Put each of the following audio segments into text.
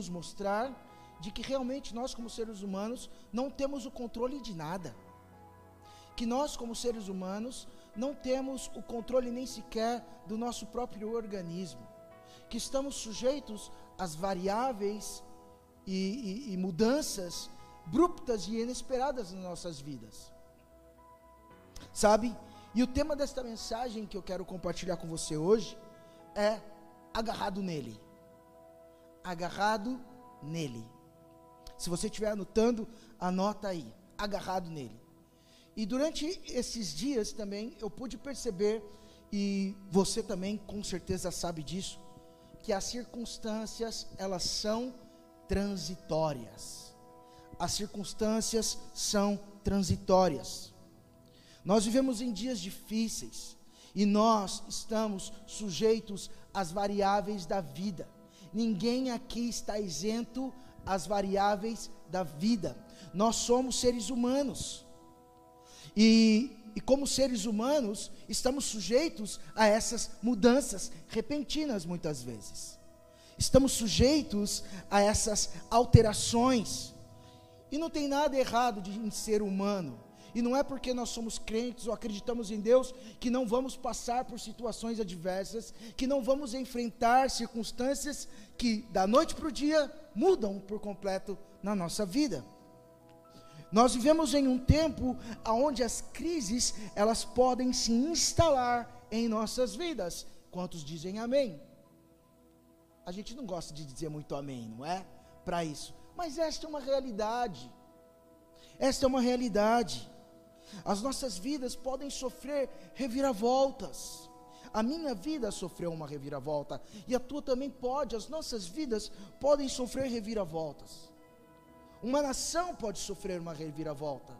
nos mostrar de que realmente nós, como seres humanos, não temos o controle de nada. Que nós, como seres humanos, não temos o controle nem sequer do nosso próprio organismo. Que estamos sujeitos às variáveis e, e, e mudanças abruptas e inesperadas nas nossas vidas. Sabe? E o tema desta mensagem que eu quero compartilhar com você hoje é agarrado nele. Agarrado nele. Se você estiver anotando, anota aí. Agarrado nele. E durante esses dias também eu pude perceber, e você também com certeza sabe disso, que as circunstâncias elas são transitórias. As circunstâncias são transitórias. Nós vivemos em dias difíceis e nós estamos sujeitos às variáveis da vida. Ninguém aqui está isento às variáveis da vida. Nós somos seres humanos. E, e como seres humanos, estamos sujeitos a essas mudanças repentinas muitas vezes. Estamos sujeitos a essas alterações. E não tem nada errado de, em ser humano. E não é porque nós somos crentes ou acreditamos em Deus que não vamos passar por situações adversas, que não vamos enfrentar circunstâncias que da noite para o dia mudam por completo na nossa vida. Nós vivemos em um tempo onde as crises elas podem se instalar em nossas vidas. Quantos dizem amém? A gente não gosta de dizer muito amém, não é? Para isso. Mas esta é uma realidade. Esta é uma realidade. As nossas vidas podem sofrer reviravoltas. A minha vida sofreu uma reviravolta e a tua também pode. As nossas vidas podem sofrer reviravoltas. Uma nação pode sofrer uma reviravolta.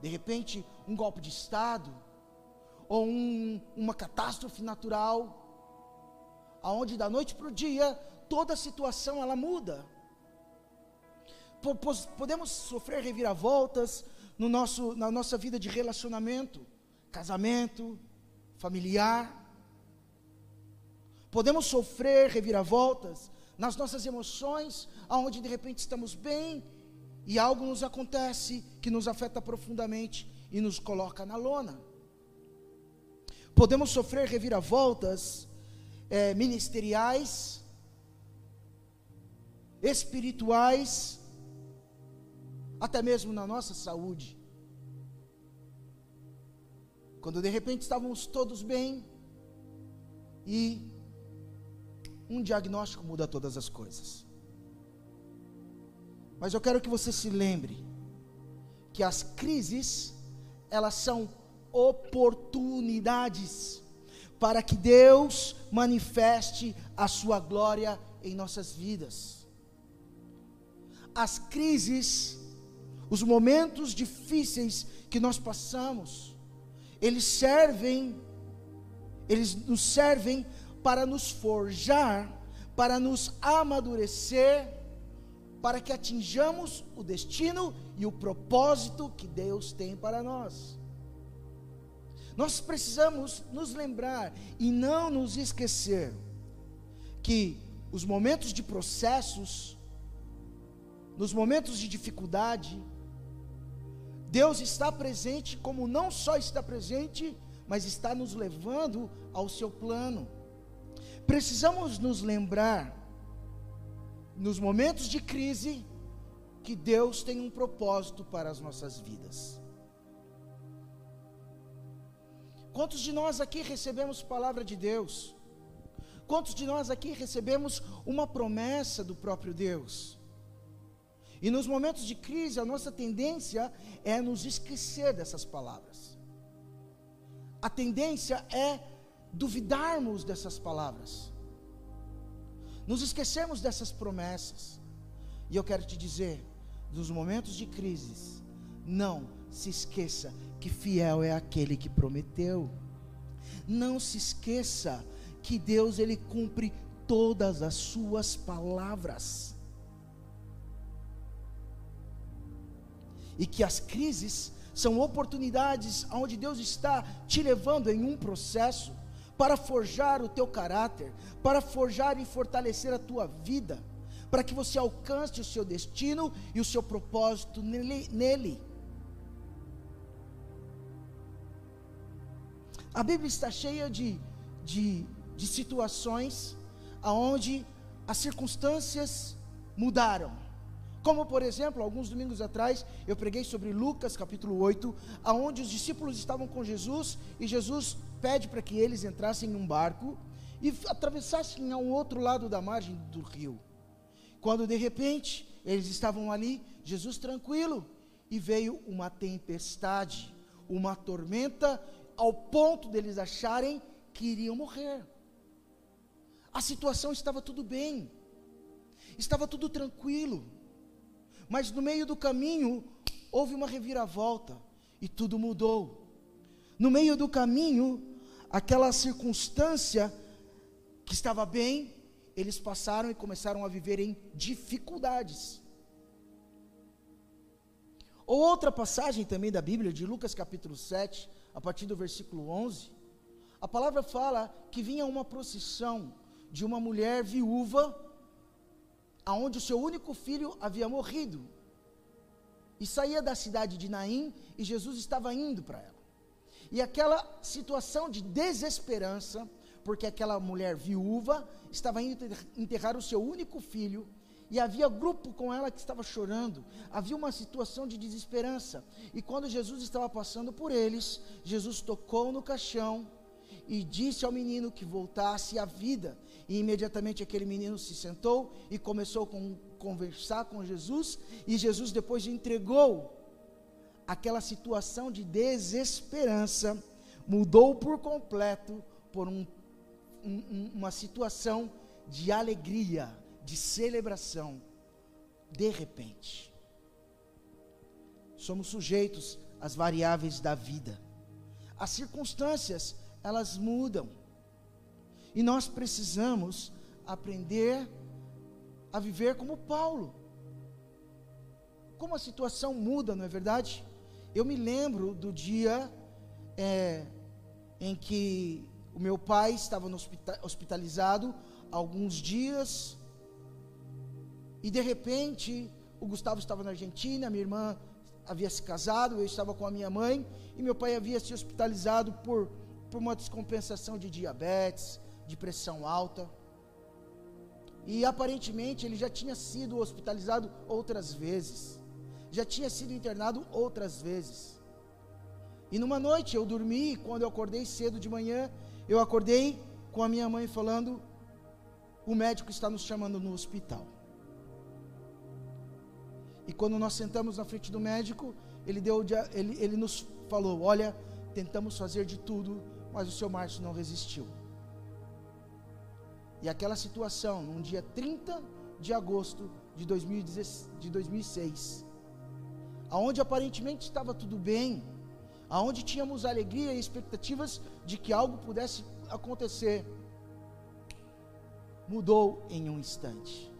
De repente, um golpe de Estado, ou um, uma catástrofe natural, aonde da noite para o dia toda a situação ela muda. Podemos sofrer reviravoltas no nosso, na nossa vida de relacionamento, casamento, familiar. Podemos sofrer reviravoltas nas nossas emoções, aonde de repente estamos bem e algo nos acontece que nos afeta profundamente e nos coloca na lona. Podemos sofrer reviravoltas é, ministeriais, espirituais, até mesmo na nossa saúde. Quando de repente estávamos todos bem e um diagnóstico muda todas as coisas. Mas eu quero que você se lembre que as crises, elas são oportunidades para que Deus manifeste a sua glória em nossas vidas. As crises, os momentos difíceis que nós passamos, eles servem, eles nos servem para nos forjar, para nos amadurecer, para que atinjamos o destino e o propósito que Deus tem para nós. Nós precisamos nos lembrar e não nos esquecer que os momentos de processos, nos momentos de dificuldade, Deus está presente, como não só está presente, mas está nos levando ao seu plano. Precisamos nos lembrar, nos momentos de crise, que Deus tem um propósito para as nossas vidas. Quantos de nós aqui recebemos palavra de Deus? Quantos de nós aqui recebemos uma promessa do próprio Deus? E nos momentos de crise, a nossa tendência é nos esquecer dessas palavras. A tendência é duvidarmos dessas palavras, nos esquecemos dessas promessas. E eu quero te dizer, nos momentos de crises, não se esqueça que fiel é aquele que prometeu. Não se esqueça que Deus ele cumpre todas as suas palavras. E que as crises são oportunidades onde Deus está te levando em um processo para forjar o teu caráter, para forjar e fortalecer a tua vida, para que você alcance o seu destino e o seu propósito nele. nele. A Bíblia está cheia de, de, de situações aonde as circunstâncias mudaram. Como, por exemplo, alguns domingos atrás, eu preguei sobre Lucas capítulo 8, aonde os discípulos estavam com Jesus e Jesus pede para que eles entrassem num barco e atravessassem ao outro lado da margem do rio. Quando de repente eles estavam ali, Jesus tranquilo, e veio uma tempestade, uma tormenta, ao ponto deles acharem que iriam morrer. A situação estava tudo bem, estava tudo tranquilo, mas no meio do caminho houve uma reviravolta e tudo mudou. No meio do caminho, aquela circunstância que estava bem, eles passaram e começaram a viver em dificuldades. Ou outra passagem também da Bíblia, de Lucas capítulo 7, a partir do versículo 11, a palavra fala que vinha uma procissão de uma mulher viúva, aonde o seu único filho havia morrido. E saía da cidade de Naim e Jesus estava indo para ela. E aquela situação de desesperança, porque aquela mulher viúva estava indo enterrar o seu único filho, e havia grupo com ela que estava chorando, havia uma situação de desesperança. E quando Jesus estava passando por eles, Jesus tocou no caixão e disse ao menino que voltasse à vida. E imediatamente aquele menino se sentou e começou a conversar com Jesus, e Jesus depois entregou aquela situação de desesperança, mudou por completo por um um, uma situação de alegria, de celebração, de repente. Somos sujeitos às variáveis da vida. As circunstâncias, elas mudam. E nós precisamos aprender a viver como Paulo. Como a situação muda, não é verdade? Eu me lembro do dia é, em que o meu pai estava hospitalizado alguns dias. E de repente, o Gustavo estava na Argentina, minha irmã havia se casado, eu estava com a minha mãe, e meu pai havia se hospitalizado por, por uma descompensação de diabetes, de pressão alta. E aparentemente ele já tinha sido hospitalizado outras vezes, já tinha sido internado outras vezes. E numa noite eu dormi, quando eu acordei cedo de manhã, eu acordei com a minha mãe falando: o médico está nos chamando no hospital. E quando nós sentamos na frente do médico, ele, deu, ele, ele nos falou: Olha, tentamos fazer de tudo, mas o seu Márcio não resistiu. E aquela situação, num dia 30 de agosto de, 2016, de 2006, aonde aparentemente estava tudo bem, aonde tínhamos alegria e expectativas de que algo pudesse acontecer, mudou em um instante.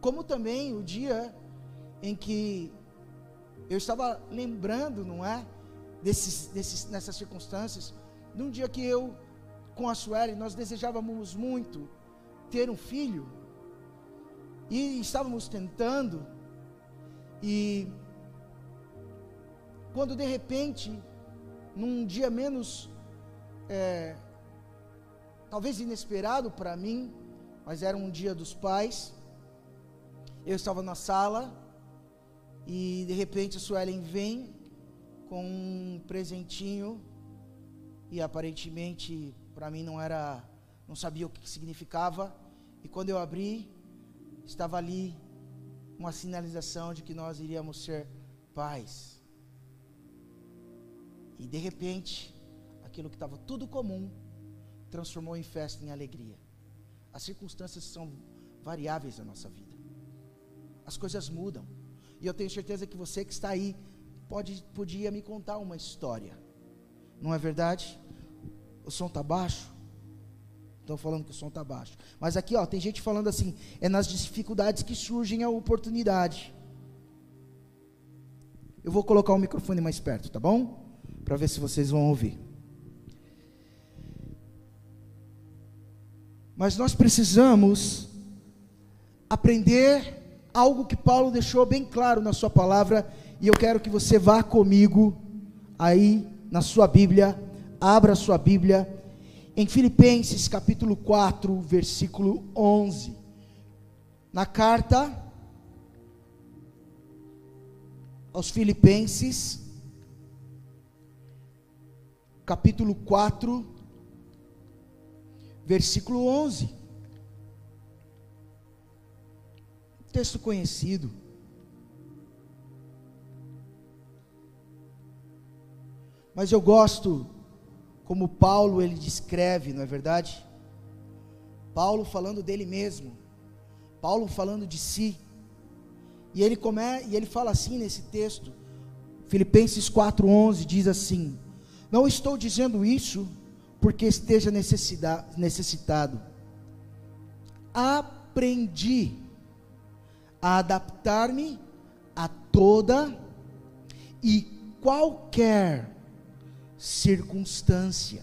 Como também o dia em que eu estava lembrando, não é? Desses, desses, nessas circunstâncias, num dia que eu, com a Sueli, nós desejávamos muito ter um filho, e estávamos tentando, e quando de repente, num dia menos, é, talvez inesperado para mim, mas era um dia dos pais, eu estava na sala e de repente a Suelen vem com um presentinho e aparentemente para mim não era, não sabia o que significava. E quando eu abri, estava ali uma sinalização de que nós iríamos ser pais. E de repente, aquilo que estava tudo comum transformou em festa, em alegria. As circunstâncias são variáveis na nossa vida. As coisas mudam. E eu tenho certeza que você que está aí pode podia me contar uma história. Não é verdade? O som está baixo? Estão falando que o som está baixo. Mas aqui, ó, tem gente falando assim: é nas dificuldades que surgem a oportunidade. Eu vou colocar o microfone mais perto, tá bom? para ver se vocês vão ouvir. Mas nós precisamos aprender algo que Paulo deixou bem claro na sua palavra, e eu quero que você vá comigo aí na sua Bíblia, abra sua Bíblia em Filipenses capítulo 4, versículo 11. Na carta aos Filipenses, capítulo 4, versículo 11. Texto conhecido. Mas eu gosto como Paulo ele descreve, não é verdade? Paulo falando dele mesmo. Paulo falando de si. E ele come, e ele fala assim nesse texto. Filipenses 4:11 diz assim: Não estou dizendo isso porque esteja necessitado. Aprendi a adaptar-me a toda e qualquer circunstância.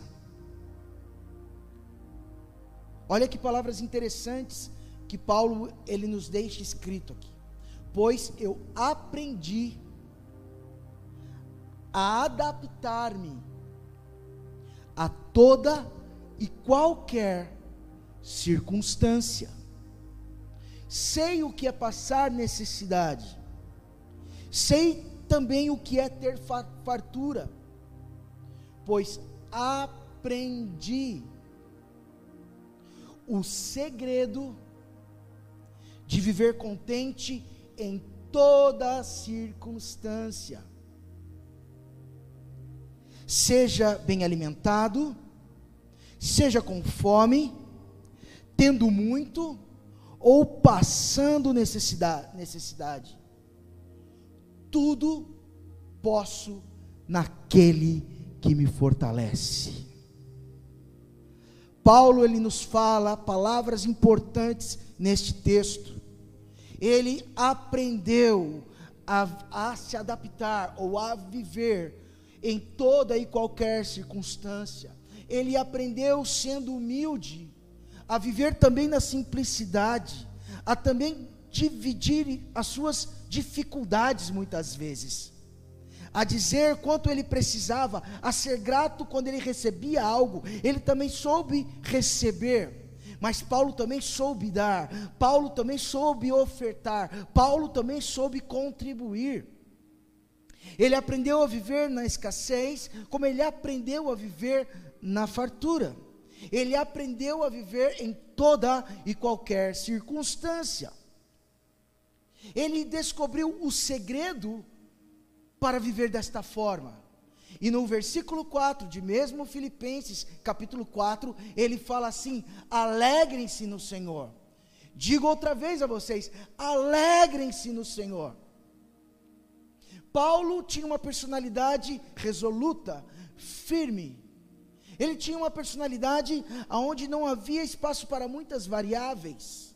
Olha que palavras interessantes que Paulo ele nos deixa escrito aqui. Pois eu aprendi a adaptar-me a toda e qualquer circunstância. Sei o que é passar necessidade, sei também o que é ter fartura, pois aprendi o segredo de viver contente em toda circunstância seja bem alimentado, seja com fome, tendo muito ou passando necessidade, necessidade. Tudo posso naquele que me fortalece. Paulo ele nos fala palavras importantes neste texto. Ele aprendeu a, a se adaptar ou a viver em toda e qualquer circunstância. Ele aprendeu sendo humilde, a viver também na simplicidade, a também dividir as suas dificuldades muitas vezes, a dizer quanto ele precisava, a ser grato quando ele recebia algo, ele também soube receber. Mas Paulo também soube dar, Paulo também soube ofertar, Paulo também soube contribuir. Ele aprendeu a viver na escassez, como ele aprendeu a viver na fartura. Ele aprendeu a viver em toda e qualquer circunstância. Ele descobriu o segredo para viver desta forma. E no versículo 4 de mesmo Filipenses, capítulo 4, ele fala assim: alegrem-se no Senhor. Digo outra vez a vocês: alegrem-se no Senhor. Paulo tinha uma personalidade resoluta, firme. Ele tinha uma personalidade onde não havia espaço para muitas variáveis.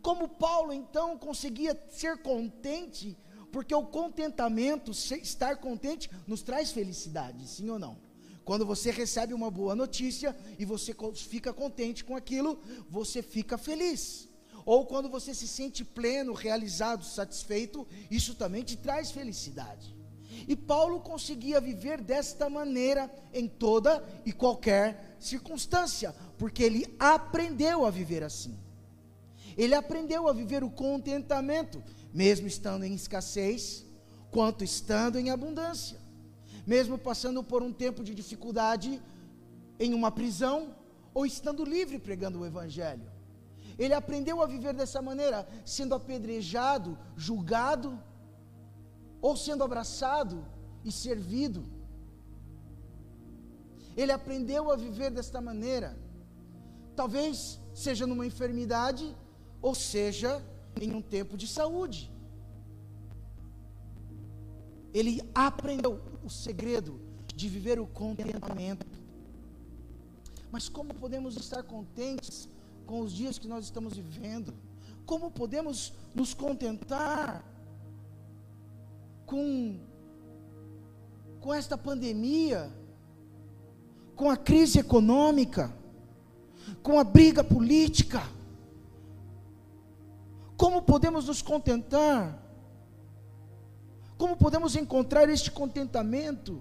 Como Paulo então conseguia ser contente, porque o contentamento, estar contente, nos traz felicidade, sim ou não? Quando você recebe uma boa notícia e você fica contente com aquilo, você fica feliz ou quando você se sente pleno, realizado, satisfeito, isso também te traz felicidade. E Paulo conseguia viver desta maneira em toda e qualquer circunstância, porque ele aprendeu a viver assim. Ele aprendeu a viver o contentamento, mesmo estando em escassez, quanto estando em abundância. Mesmo passando por um tempo de dificuldade em uma prisão ou estando livre pregando o evangelho. Ele aprendeu a viver dessa maneira, sendo apedrejado, julgado, ou sendo abraçado e servido. Ele aprendeu a viver desta maneira. Talvez seja numa enfermidade, ou seja em um tempo de saúde. Ele aprendeu o segredo de viver o contentamento. Mas como podemos estar contentes com os dias que nós estamos vivendo? Como podemos nos contentar com, com esta pandemia, com a crise econômica, com a briga política. Como podemos nos contentar? Como podemos encontrar este contentamento?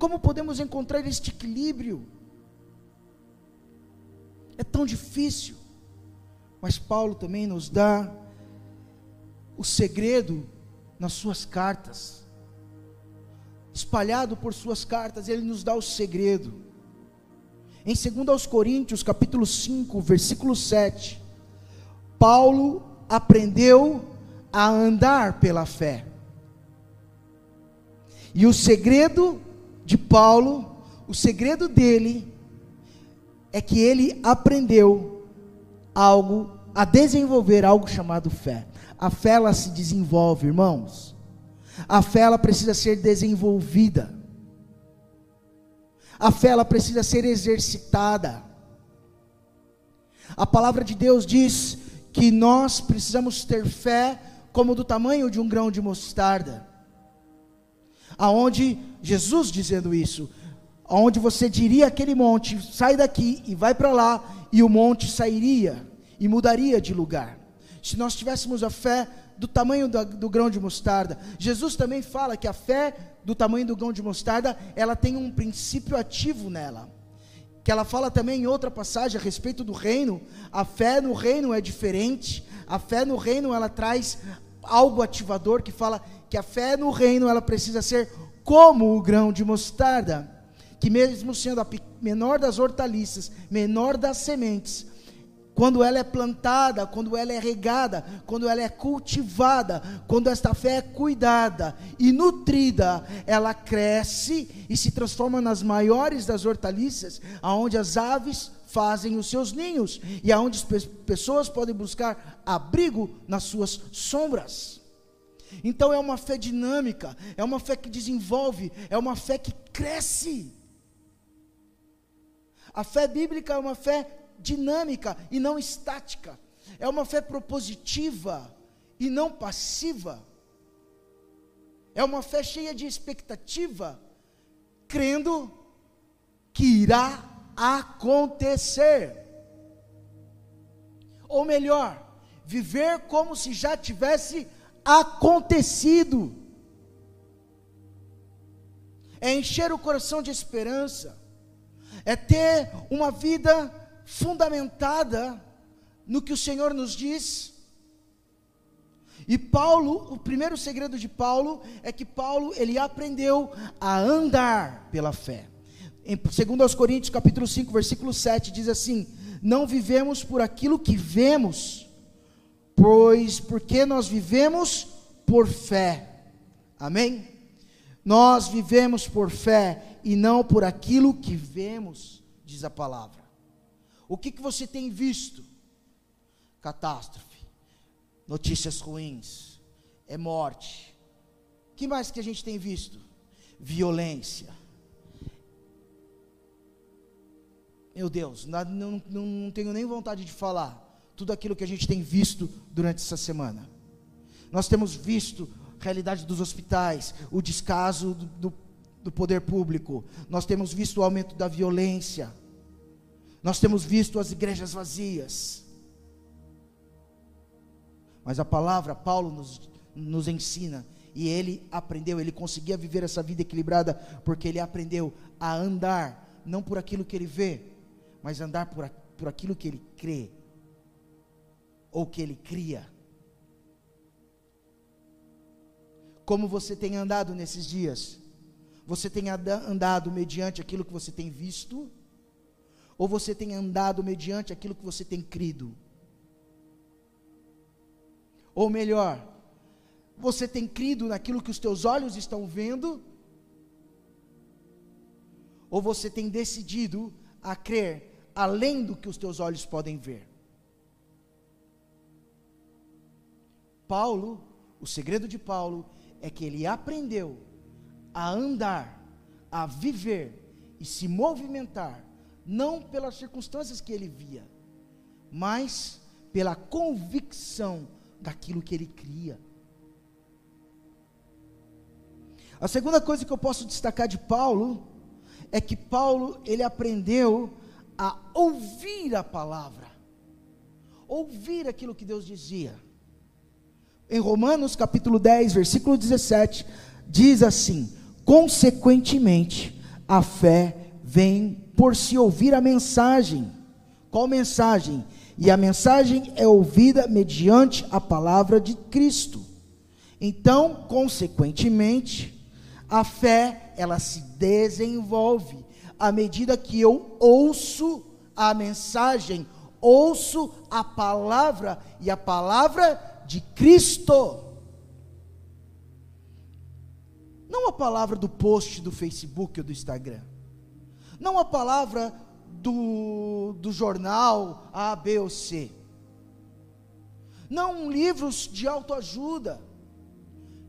Como podemos encontrar este equilíbrio? É tão difícil, mas Paulo também nos dá o segredo nas suas cartas, espalhado por suas cartas, ele nos dá o segredo. Em 2 Coríntios, capítulo 5, versículo 7, Paulo aprendeu a andar pela fé. E o segredo de Paulo, o segredo dele, é que ele aprendeu algo, a desenvolver algo chamado fé. A fé ela se desenvolve, irmãos. A fé ela precisa ser desenvolvida. A fé ela precisa ser exercitada. A palavra de Deus diz que nós precisamos ter fé como do tamanho de um grão de mostarda. Aonde Jesus dizendo isso, aonde você diria aquele monte, sai daqui e vai para lá, e o monte sairia e mudaria de lugar. Se nós tivéssemos a fé do tamanho do, do grão de mostarda, Jesus também fala que a fé do tamanho do grão de mostarda, ela tem um princípio ativo nela. Que ela fala também em outra passagem a respeito do reino. A fé no reino é diferente. A fé no reino ela traz algo ativador que fala que a fé no reino ela precisa ser como o grão de mostarda, que mesmo sendo a menor das hortaliças, menor das sementes, quando ela é plantada, quando ela é regada, quando ela é cultivada, quando esta fé é cuidada e nutrida, ela cresce e se transforma nas maiores das hortaliças, aonde as aves fazem os seus ninhos e aonde as pessoas podem buscar abrigo nas suas sombras. Então é uma fé dinâmica, é uma fé que desenvolve, é uma fé que cresce. A fé bíblica é uma fé dinâmica e não estática. É uma fé propositiva e não passiva. É uma fé cheia de expectativa, crendo que irá acontecer. Ou melhor, viver como se já tivesse acontecido. É encher o coração de esperança, é ter uma vida fundamentada no que o Senhor nos diz. E Paulo, o primeiro segredo de Paulo é que Paulo ele aprendeu a andar pela fé. Em 2 Coríntios capítulo 5, versículo 7 diz assim: "Não vivemos por aquilo que vemos, pois porque nós vivemos por fé." Amém? Nós vivemos por fé e não por aquilo que vemos, diz a palavra. O que, que você tem visto? Catástrofe, notícias ruins, é morte. Que mais que a gente tem visto? Violência. Meu Deus, não, não, não tenho nem vontade de falar tudo aquilo que a gente tem visto durante essa semana. Nós temos visto a realidade dos hospitais, o descaso do, do, do poder público, nós temos visto o aumento da violência nós temos visto as igrejas vazias. Mas a palavra, Paulo nos, nos ensina, e ele aprendeu, ele conseguia viver essa vida equilibrada, porque ele aprendeu a andar, não por aquilo que ele vê, mas andar por, por aquilo que ele crê, ou que ele cria. Como você tem andado nesses dias? Você tem andado mediante aquilo que você tem visto? Ou você tem andado mediante aquilo que você tem crido? Ou melhor, você tem crido naquilo que os teus olhos estão vendo? Ou você tem decidido a crer além do que os teus olhos podem ver? Paulo, o segredo de Paulo é que ele aprendeu a andar, a viver e se movimentar não pelas circunstâncias que ele via, mas pela convicção daquilo que ele cria. A segunda coisa que eu posso destacar de Paulo é que Paulo ele aprendeu a ouvir a palavra, ouvir aquilo que Deus dizia. Em Romanos capítulo 10, versículo 17, diz assim: Consequentemente, a fé vem por se ouvir a mensagem. Qual mensagem? E a mensagem é ouvida mediante a palavra de Cristo. Então, consequentemente, a fé, ela se desenvolve à medida que eu ouço a mensagem, ouço a palavra e a palavra de Cristo. Não a palavra do post do Facebook ou do Instagram. Não a palavra do, do jornal A, B ou C. Não livros de autoajuda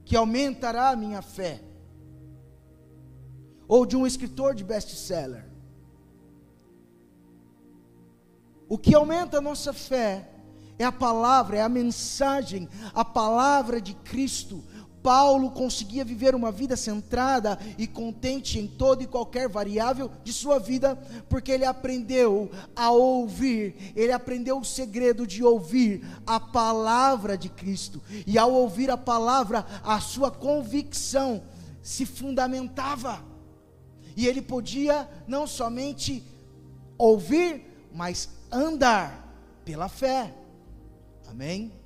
que aumentará a minha fé. Ou de um escritor de best-seller. O que aumenta a nossa fé é a palavra, é a mensagem, a palavra de Cristo, Paulo conseguia viver uma vida centrada e contente em toda e qualquer variável de sua vida, porque ele aprendeu a ouvir, ele aprendeu o segredo de ouvir a palavra de Cristo, e ao ouvir a palavra, a sua convicção se fundamentava, e ele podia não somente ouvir, mas andar pela fé, amém?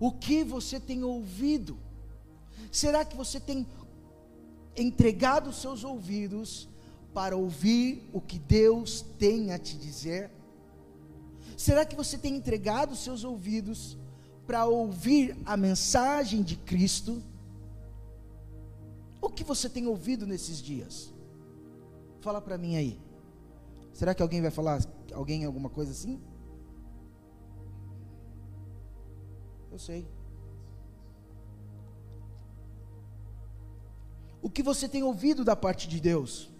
O que você tem ouvido? Será que você tem entregado seus ouvidos para ouvir o que Deus tem a te dizer? Será que você tem entregado seus ouvidos para ouvir a mensagem de Cristo? O que você tem ouvido nesses dias? Fala para mim aí. Será que alguém vai falar alguém alguma coisa assim? Eu sei. O que você tem ouvido da parte de Deus?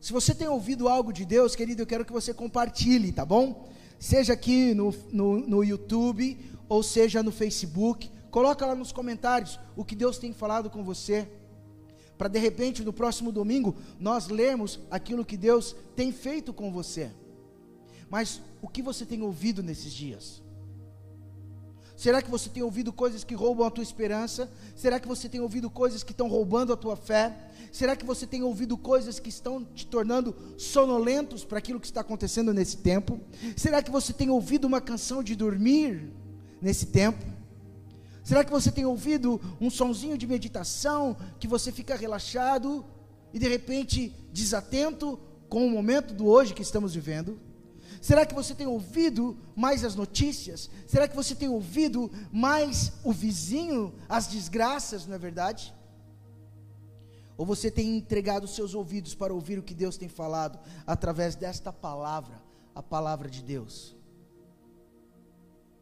Se você tem ouvido algo de Deus, querido, eu quero que você compartilhe, tá bom? Seja aqui no, no, no YouTube, ou seja no Facebook, coloca lá nos comentários o que Deus tem falado com você, para de repente no próximo domingo nós lermos aquilo que Deus tem feito com você. Mas o que você tem ouvido nesses dias? Será que você tem ouvido coisas que roubam a tua esperança? Será que você tem ouvido coisas que estão roubando a tua fé? Será que você tem ouvido coisas que estão te tornando sonolentos para aquilo que está acontecendo nesse tempo? Será que você tem ouvido uma canção de dormir nesse tempo? Será que você tem ouvido um sonzinho de meditação que você fica relaxado e de repente desatento com o momento do hoje que estamos vivendo? Será que você tem ouvido mais as notícias? Será que você tem ouvido mais o vizinho, as desgraças, não é verdade? Ou você tem entregado seus ouvidos para ouvir o que Deus tem falado através desta palavra, a palavra de Deus?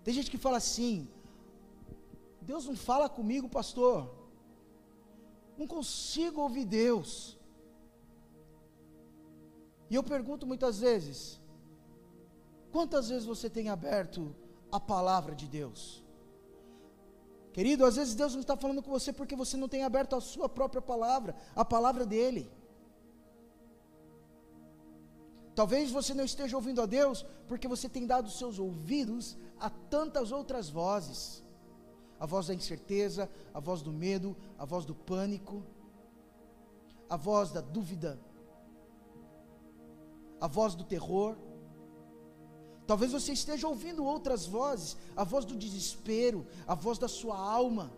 Tem gente que fala assim: Deus não fala comigo, pastor. Não consigo ouvir Deus. E eu pergunto muitas vezes: Quantas vezes você tem aberto a palavra de Deus? Querido, às vezes Deus não está falando com você porque você não tem aberto a sua própria palavra, a palavra dele. Talvez você não esteja ouvindo a Deus porque você tem dado seus ouvidos a tantas outras vozes a voz da incerteza, a voz do medo, a voz do pânico, a voz da dúvida, a voz do terror. Talvez você esteja ouvindo outras vozes, a voz do desespero, a voz da sua alma.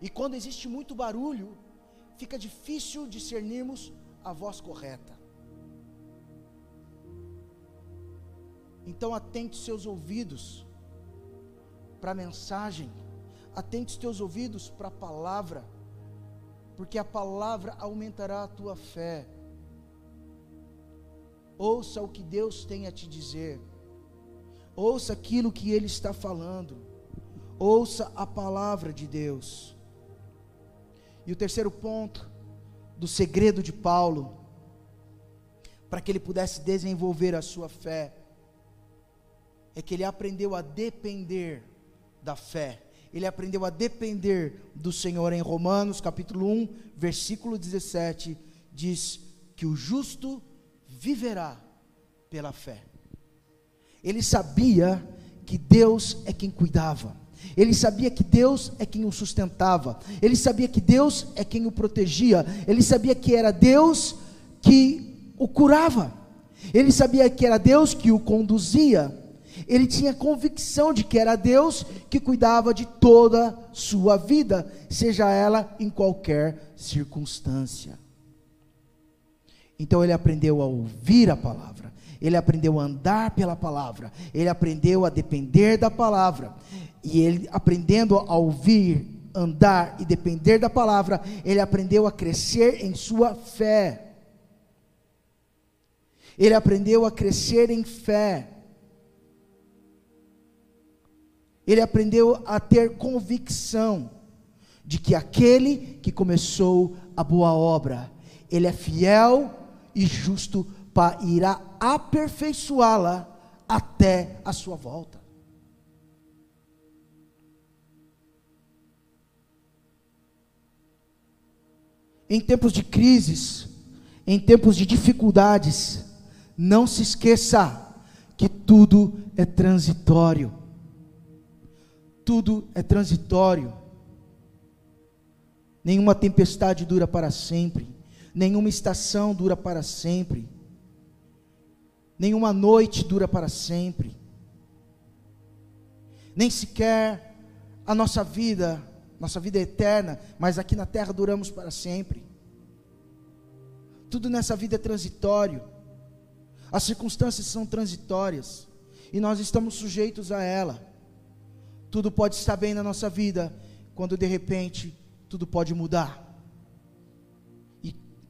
E quando existe muito barulho, fica difícil discernirmos a voz correta. Então atente seus ouvidos para a mensagem, atente os teus ouvidos para a palavra, porque a palavra aumentará a tua fé. Ouça o que Deus tem a te dizer. Ouça aquilo que Ele está falando. Ouça a palavra de Deus. E o terceiro ponto do segredo de Paulo, para que ele pudesse desenvolver a sua fé, é que ele aprendeu a depender da fé. ele aprendeu a depender do Senhor. Em Romanos, capítulo 1, versículo 17, diz que o justo viverá pela fé. Ele sabia que Deus é quem cuidava. Ele sabia que Deus é quem o sustentava. Ele sabia que Deus é quem o protegia. Ele sabia que era Deus que o curava. Ele sabia que era Deus que o conduzia. Ele tinha convicção de que era Deus que cuidava de toda sua vida, seja ela em qualquer circunstância. Então ele aprendeu a ouvir a palavra, ele aprendeu a andar pela palavra, ele aprendeu a depender da palavra, e ele aprendendo a ouvir, andar e depender da palavra, ele aprendeu a crescer em sua fé. Ele aprendeu a crescer em fé. Ele aprendeu a ter convicção de que aquele que começou a boa obra, ele é fiel e justo para irá aperfeiçoá-la até a sua volta. Em tempos de crises, em tempos de dificuldades, não se esqueça que tudo é transitório. Tudo é transitório. Nenhuma tempestade dura para sempre. Nenhuma estação dura para sempre. Nenhuma noite dura para sempre. Nem sequer a nossa vida, nossa vida é eterna, mas aqui na terra duramos para sempre. Tudo nessa vida é transitório. As circunstâncias são transitórias e nós estamos sujeitos a ela. Tudo pode estar bem na nossa vida, quando de repente tudo pode mudar.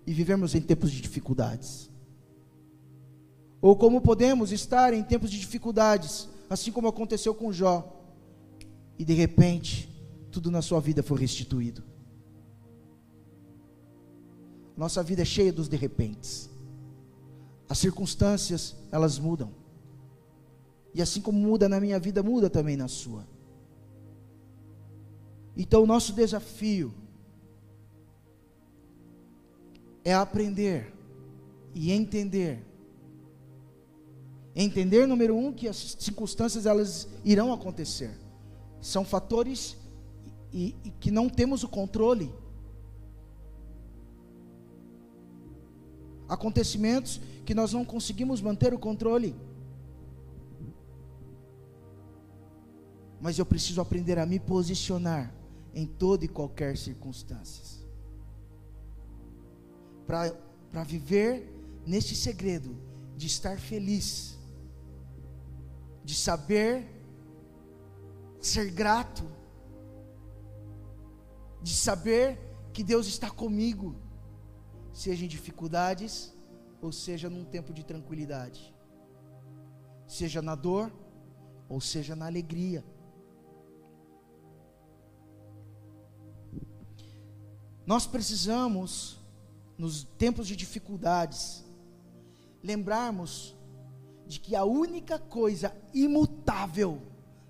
E, vivemos em tempos de dificuldades. Ou como podemos estar em tempos de dificuldades, assim como aconteceu com Jó, e de repente tudo na sua vida foi restituído. Nossa vida é cheia dos de repentes. As circunstâncias, elas mudam. E assim como muda na minha vida, muda também na sua. Então, o nosso desafio é aprender e entender. Entender, número um, que as circunstâncias elas irão acontecer. São fatores e, e que não temos o controle. Acontecimentos que nós não conseguimos manter o controle. Mas eu preciso aprender a me posicionar em toda e qualquer circunstância. Para viver neste segredo de estar feliz, de saber ser grato, de saber que Deus está comigo, seja em dificuldades ou seja num tempo de tranquilidade, seja na dor ou seja na alegria. Nós precisamos, nos tempos de dificuldades, lembrarmos de que a única coisa imutável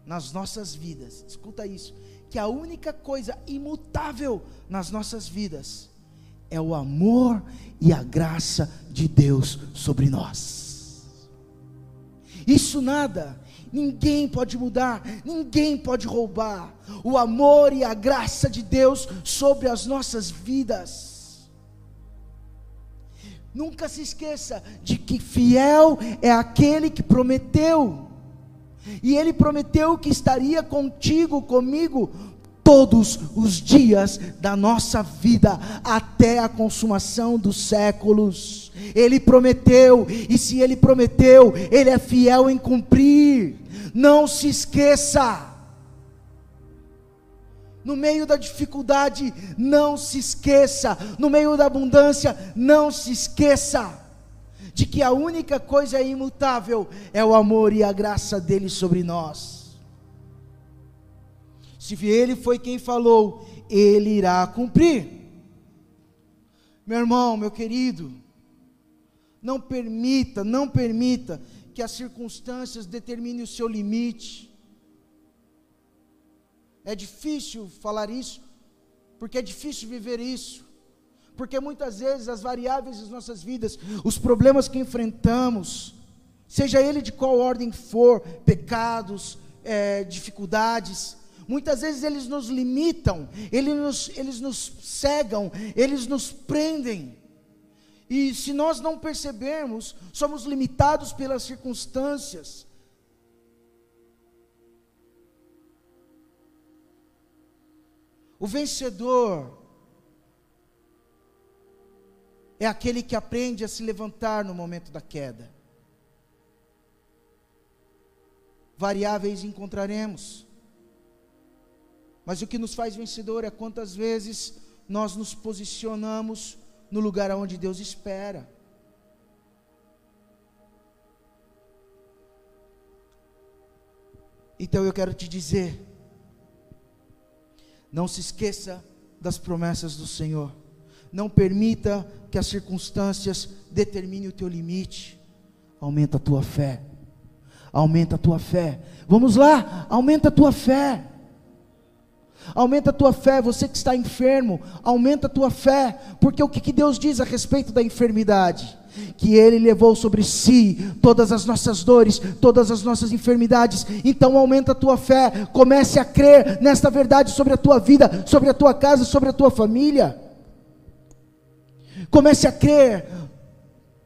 nas nossas vidas, escuta isso, que a única coisa imutável nas nossas vidas é o amor e a graça de Deus sobre nós. Isso nada, Ninguém pode mudar, ninguém pode roubar o amor e a graça de Deus sobre as nossas vidas. Nunca se esqueça de que fiel é aquele que prometeu, e ele prometeu que estaria contigo, comigo, todos os dias da nossa vida, até a consumação dos séculos. Ele prometeu, e se ele prometeu, ele é fiel em cumprir. Não se esqueça. No meio da dificuldade, não se esqueça. No meio da abundância, não se esqueça de que a única coisa imutável é o amor e a graça dele sobre nós. Se ele foi quem falou, ele irá cumprir. Meu irmão, meu querido, não permita, não permita que as circunstâncias determinem o seu limite. É difícil falar isso, porque é difícil viver isso. Porque muitas vezes as variáveis das nossas vidas, os problemas que enfrentamos, seja ele de qual ordem for, pecados, é, dificuldades, muitas vezes eles nos limitam, eles nos, eles nos cegam, eles nos prendem. E se nós não percebermos, somos limitados pelas circunstâncias. O vencedor é aquele que aprende a se levantar no momento da queda. Variáveis encontraremos, mas o que nos faz vencedor é quantas vezes nós nos posicionamos no lugar onde Deus espera. Então eu quero te dizer, não se esqueça das promessas do Senhor. Não permita que as circunstâncias determinem o teu limite. Aumenta a tua fé. Aumenta a tua fé. Vamos lá, aumenta a tua fé. Aumenta a tua fé, você que está enfermo, aumenta a tua fé, porque o que, que Deus diz a respeito da enfermidade? Que Ele levou sobre si todas as nossas dores, todas as nossas enfermidades. Então aumenta a tua fé, comece a crer nesta verdade sobre a tua vida, sobre a tua casa, sobre a tua família. Comece a crer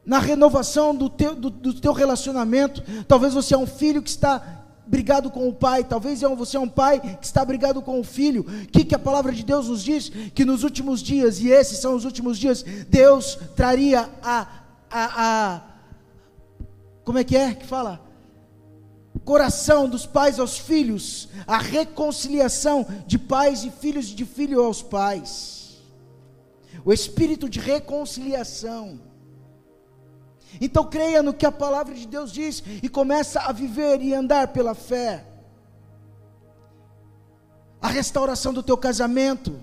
na renovação do teu, do, do teu relacionamento. Talvez você é um filho que está brigado com o pai, talvez é você é um pai que está brigado com o filho. O que, que a palavra de Deus nos diz? Que nos últimos dias, e esses são os últimos dias, Deus traria a, a, a como é que é que fala? Coração dos pais aos filhos, a reconciliação de pais e filhos, de filho aos pais, o espírito de reconciliação. Então creia no que a palavra de Deus diz e começa a viver e andar pela fé. A restauração do teu casamento,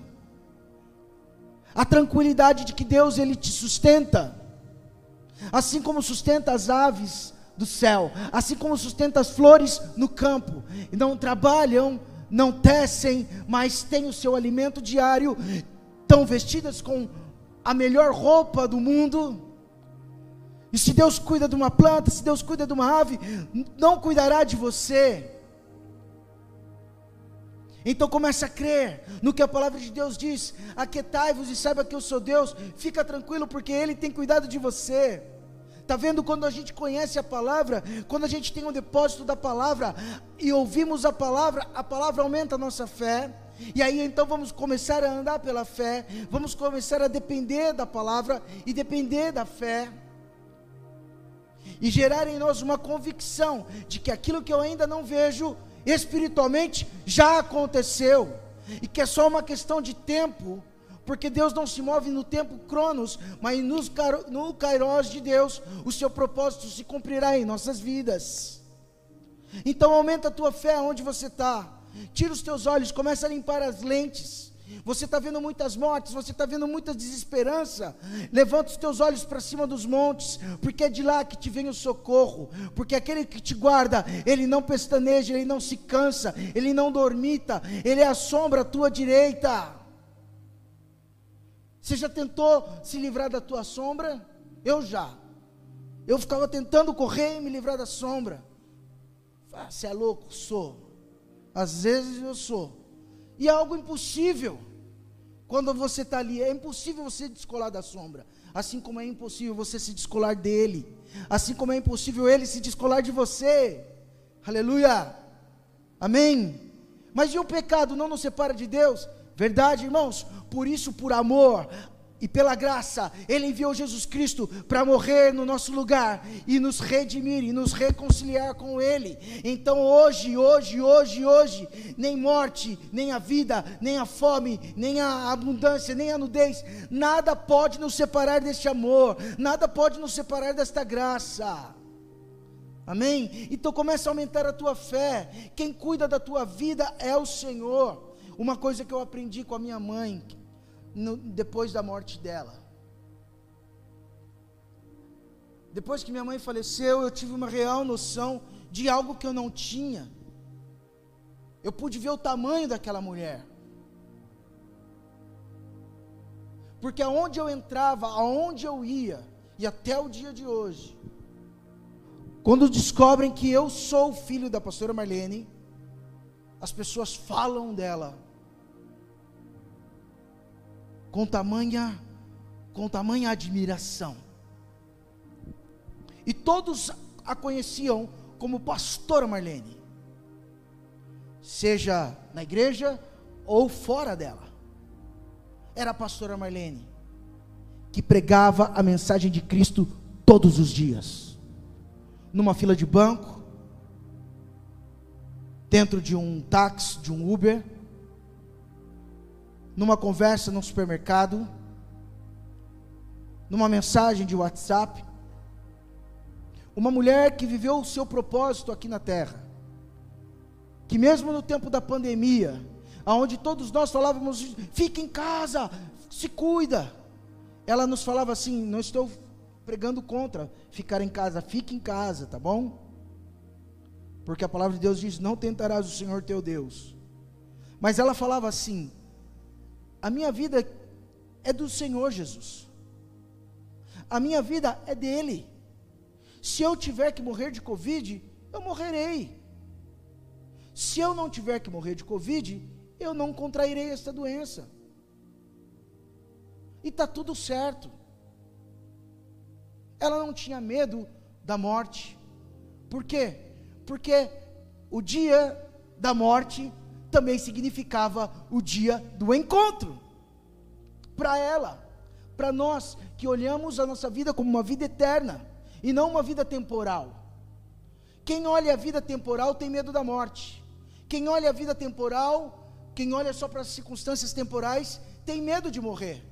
a tranquilidade de que Deus ele te sustenta, assim como sustenta as aves do céu, assim como sustenta as flores no campo, não trabalham, não tecem, mas têm o seu alimento diário, estão vestidas com a melhor roupa do mundo e se Deus cuida de uma planta, se Deus cuida de uma ave, não cuidará de você. Então comece a crer no que a palavra de Deus diz: aquietai-vos e saiba que eu sou Deus, fica tranquilo, porque Ele tem cuidado de você. Está vendo quando a gente conhece a palavra, quando a gente tem um depósito da palavra e ouvimos a palavra, a palavra aumenta a nossa fé. E aí então vamos começar a andar pela fé, vamos começar a depender da palavra e depender da fé e gerar em nós uma convicção de que aquilo que eu ainda não vejo espiritualmente já aconteceu. E que é só uma questão de tempo, porque Deus não se move no tempo cronos, mas no kairos de Deus, o seu propósito se cumprirá em nossas vidas. Então aumenta a tua fé onde você está, tira os teus olhos, começa a limpar as lentes você está vendo muitas mortes, você está vendo muita desesperança. Levanta os teus olhos para cima dos montes, porque é de lá que te vem o socorro. Porque aquele que te guarda, ele não pestaneja, ele não se cansa, ele não dormita, ele é a sombra à tua direita. Você já tentou se livrar da tua sombra? Eu já. Eu ficava tentando correr e me livrar da sombra. Ah, você é louco? Sou. Às vezes eu sou. E é algo impossível. Quando você está ali, é impossível você descolar da sombra. Assim como é impossível você se descolar dele. Assim como é impossível ele se descolar de você. Aleluia. Amém. Mas e o pecado não nos separa de Deus? Verdade, irmãos? Por isso, por amor, e pela graça, Ele enviou Jesus Cristo para morrer no nosso lugar e nos redimir e nos reconciliar com Ele. Então hoje, hoje, hoje, hoje, nem morte, nem a vida, nem a fome, nem a abundância, nem a nudez, nada pode nos separar deste amor, nada pode nos separar desta graça. Amém? Então começa a aumentar a tua fé. Quem cuida da tua vida é o Senhor. Uma coisa que eu aprendi com a minha mãe, no, depois da morte dela. Depois que minha mãe faleceu, eu tive uma real noção de algo que eu não tinha. Eu pude ver o tamanho daquela mulher. Porque aonde eu entrava, aonde eu ia, e até o dia de hoje, quando descobrem que eu sou filho da pastora Marlene, as pessoas falam dela com tamanha com tamanha admiração. E todos a conheciam como pastora Marlene, seja na igreja ou fora dela. Era a pastora Marlene que pregava a mensagem de Cristo todos os dias. Numa fila de banco, dentro de um táxi, de um Uber, numa conversa no supermercado, numa mensagem de WhatsApp. Uma mulher que viveu o seu propósito aqui na terra. Que mesmo no tempo da pandemia, aonde todos nós falávamos, fica em casa, se cuida. Ela nos falava assim, não estou pregando contra ficar em casa, fique em casa, tá bom? Porque a palavra de Deus diz: Não tentarás o Senhor teu Deus. Mas ela falava assim: A minha vida é do Senhor Jesus. A minha vida é dele. Se eu tiver que morrer de Covid, eu morrerei. Se eu não tiver que morrer de Covid, eu não contrairei esta doença. E está tudo certo. Ela não tinha medo da morte. Por quê? porque o dia da morte também significava o dia do encontro. Para ela, para nós que olhamos a nossa vida como uma vida eterna e não uma vida temporal. Quem olha a vida temporal tem medo da morte. Quem olha a vida temporal, quem olha só para as circunstâncias temporais, tem medo de morrer.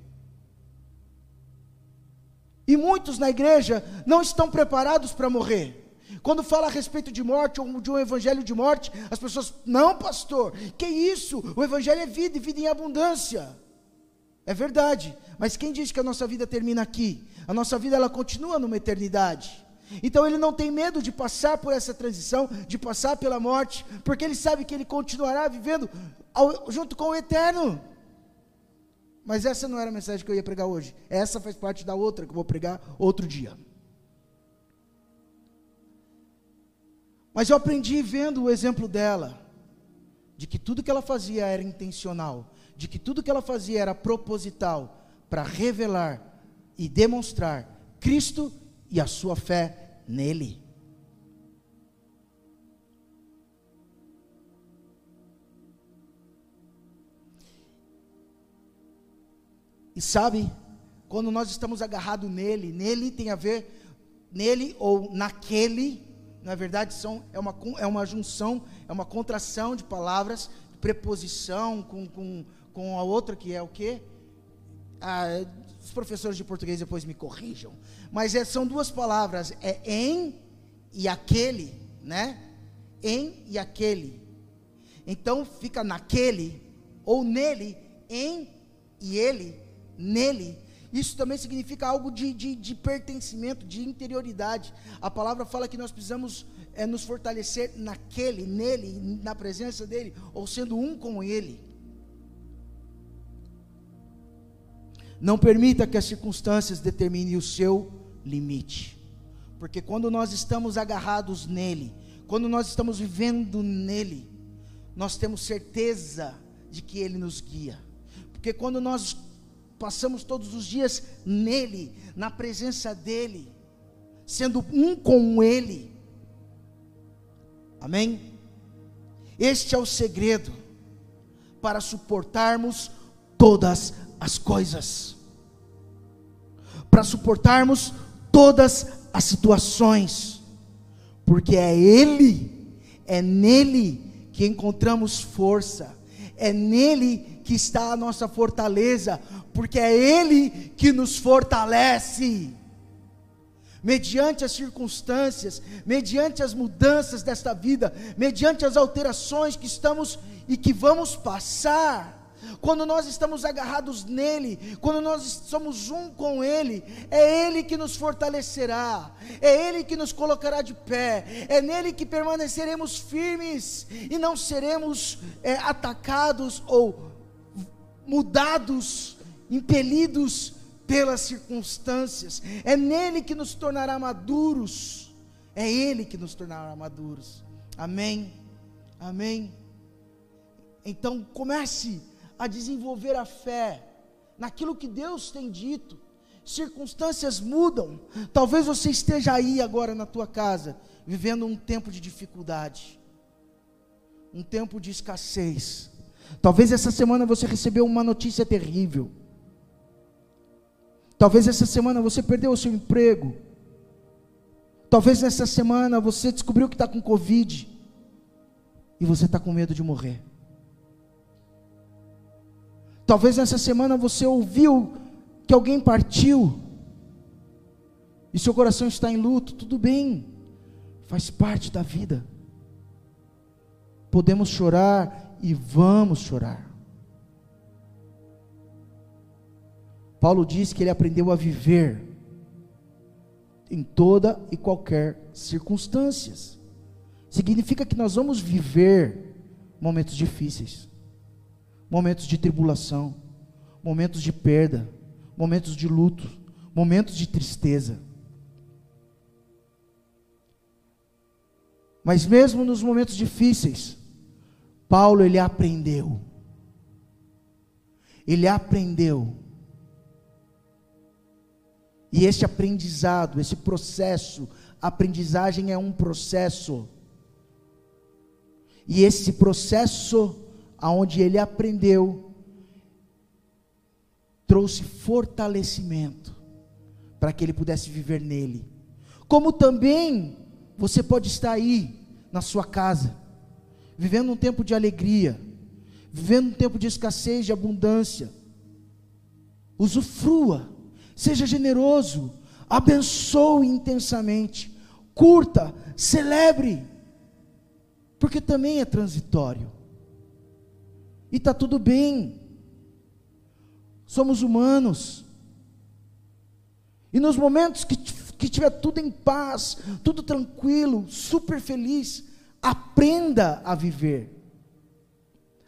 E muitos na igreja não estão preparados para morrer. Quando fala a respeito de morte ou de um evangelho de morte, as pessoas, não, pastor, que isso? O evangelho é vida e vida em abundância. É verdade, mas quem diz que a nossa vida termina aqui? A nossa vida ela continua numa eternidade. Então ele não tem medo de passar por essa transição, de passar pela morte, porque ele sabe que ele continuará vivendo ao, junto com o eterno. Mas essa não era a mensagem que eu ia pregar hoje. Essa faz parte da outra que eu vou pregar outro dia. Mas eu aprendi vendo o exemplo dela, de que tudo que ela fazia era intencional, de que tudo que ela fazia era proposital para revelar e demonstrar Cristo e a sua fé nele. E sabe, quando nós estamos agarrados nele, nele tem a ver, nele ou naquele, na verdade, são, é, uma, é uma junção, é uma contração de palavras, preposição com, com, com a outra que é o quê? Ah, os professores de português depois me corrijam. Mas é, são duas palavras, é em e aquele, né? Em e aquele. Então fica naquele, ou nele, em e ele, nele. Isso também significa algo de, de, de pertencimento, de interioridade. A palavra fala que nós precisamos é, nos fortalecer naquele, nele, na presença dele, ou sendo um com ele. Não permita que as circunstâncias determinem o seu limite. Porque quando nós estamos agarrados nele, quando nós estamos vivendo nele, nós temos certeza de que ele nos guia. Porque quando nós passamos todos os dias nele, na presença dele, sendo um com ele. Amém? Este é o segredo para suportarmos todas as coisas, para suportarmos todas as situações, porque é Ele, é nele que encontramos força, é nele que está a nossa fortaleza, porque é Ele que nos fortalece. Mediante as circunstâncias, mediante as mudanças desta vida, mediante as alterações que estamos e que vamos passar, quando nós estamos agarrados nele, quando nós somos um com ele, é ele que nos fortalecerá, é ele que nos colocará de pé, é nele que permaneceremos firmes e não seremos é, atacados ou mudados, impelidos pelas circunstâncias, é nele que nos tornará maduros, é ele que nos tornará maduros. Amém. Amém. Então comece a desenvolver a fé naquilo que Deus tem dito. Circunstâncias mudam. Talvez você esteja aí agora na tua casa, vivendo um tempo de dificuldade, um tempo de escassez. Talvez essa semana você recebeu uma notícia terrível. Talvez essa semana você perdeu o seu emprego. Talvez nessa semana você descobriu que está com Covid. E você está com medo de morrer. Talvez nessa semana você ouviu que alguém partiu. E seu coração está em luto. Tudo bem. Faz parte da vida. Podemos chorar e vamos chorar. Paulo diz que ele aprendeu a viver em toda e qualquer circunstâncias. Significa que nós vamos viver momentos difíceis momentos de tribulação, momentos de perda, momentos de luto, momentos de tristeza. Mas mesmo nos momentos difíceis, Paulo ele aprendeu. Ele aprendeu. E esse aprendizado, esse processo, aprendizagem é um processo. E esse processo aonde ele aprendeu, trouxe fortalecimento para que ele pudesse viver nele. Como também você pode estar aí na sua casa, vivendo um tempo de alegria, vivendo um tempo de escassez, de abundância. Usufrua, seja generoso, abençoe intensamente, curta, celebre, porque também é transitório. E está tudo bem. Somos humanos. E nos momentos que, que tiver tudo em paz, tudo tranquilo, super feliz, aprenda a viver.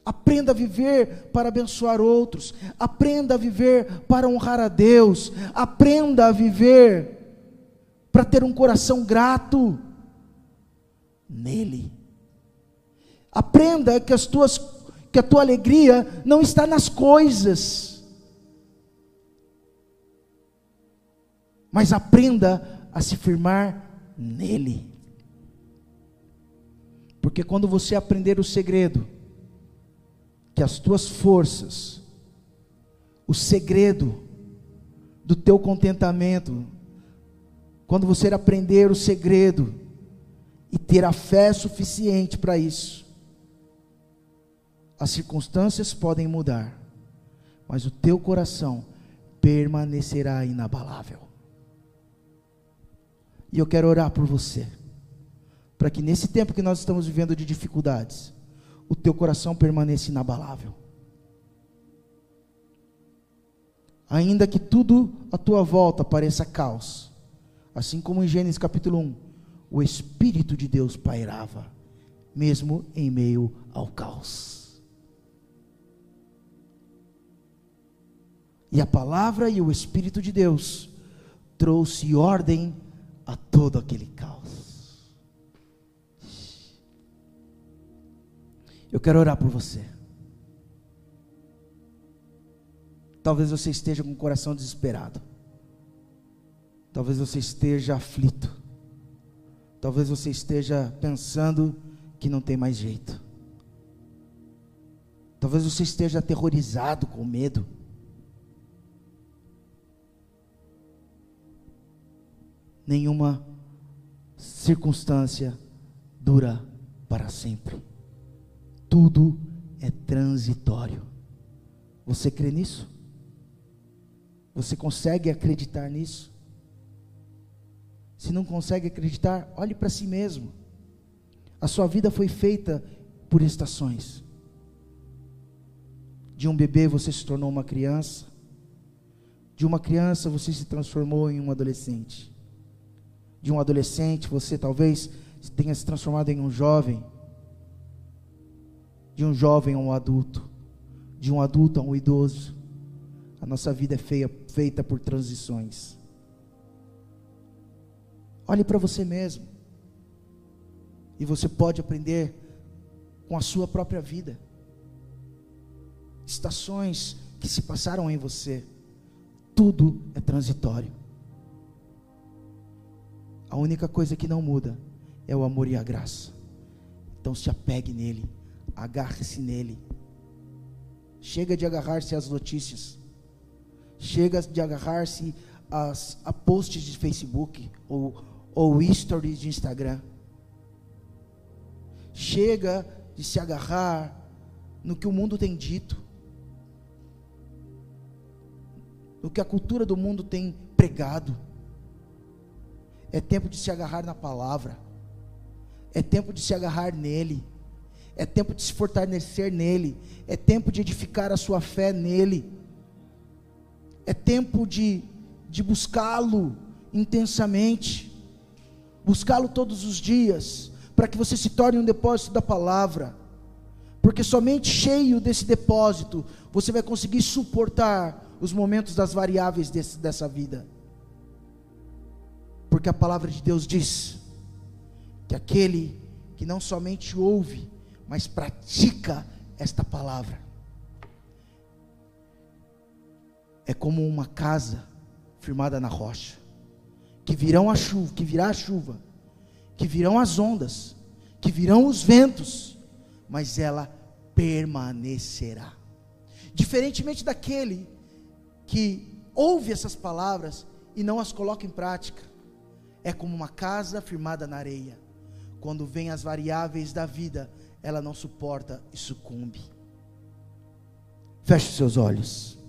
Aprenda a viver para abençoar outros. Aprenda a viver para honrar a Deus. Aprenda a viver para ter um coração grato nele. Aprenda que as tuas que a tua alegria não está nas coisas. Mas aprenda a se firmar nele. Porque quando você aprender o segredo, que as tuas forças, o segredo do teu contentamento, quando você aprender o segredo e ter a fé suficiente para isso, as circunstâncias podem mudar, mas o teu coração permanecerá inabalável. E eu quero orar por você, para que nesse tempo que nós estamos vivendo de dificuldades, o teu coração permaneça inabalável. Ainda que tudo à tua volta pareça caos, assim como em Gênesis capítulo 1, o Espírito de Deus pairava, mesmo em meio ao caos. E a palavra e o Espírito de Deus trouxe ordem a todo aquele caos. Eu quero orar por você. Talvez você esteja com o coração desesperado. Talvez você esteja aflito. Talvez você esteja pensando que não tem mais jeito. Talvez você esteja aterrorizado com medo. nenhuma circunstância dura para sempre. Tudo é transitório. Você crê nisso? Você consegue acreditar nisso? Se não consegue acreditar, olhe para si mesmo. A sua vida foi feita por estações De um bebê você se tornou uma criança. De uma criança você se transformou em um adolescente. De um adolescente você talvez tenha se transformado em um jovem. De um jovem a um adulto. De um adulto a um idoso. A nossa vida é feia, feita por transições. Olhe para você mesmo. E você pode aprender com a sua própria vida. Estações que se passaram em você. Tudo é transitório. A única coisa que não muda é o amor e a graça. Então se apegue nele, agarre-se nele. Chega de agarrar-se às notícias. Chega de agarrar-se a posts de Facebook ou, ou stories de Instagram. Chega de se agarrar no que o mundo tem dito, no que a cultura do mundo tem pregado. É tempo de se agarrar na palavra, é tempo de se agarrar nele, é tempo de se fortalecer nele, é tempo de edificar a sua fé nele, é tempo de, de buscá-lo intensamente, buscá-lo todos os dias para que você se torne um depósito da palavra. Porque somente cheio desse depósito você vai conseguir suportar os momentos das variáveis desse, dessa vida. Porque a palavra de Deus diz que aquele que não somente ouve, mas pratica esta palavra, é como uma casa firmada na rocha, que virão a chuva, que virá a chuva que virão as ondas, que virão os ventos, mas ela permanecerá. Diferentemente daquele que ouve essas palavras e não as coloca em prática, é como uma casa firmada na areia. Quando vem as variáveis da vida, ela não suporta e sucumbe. Feche seus olhos.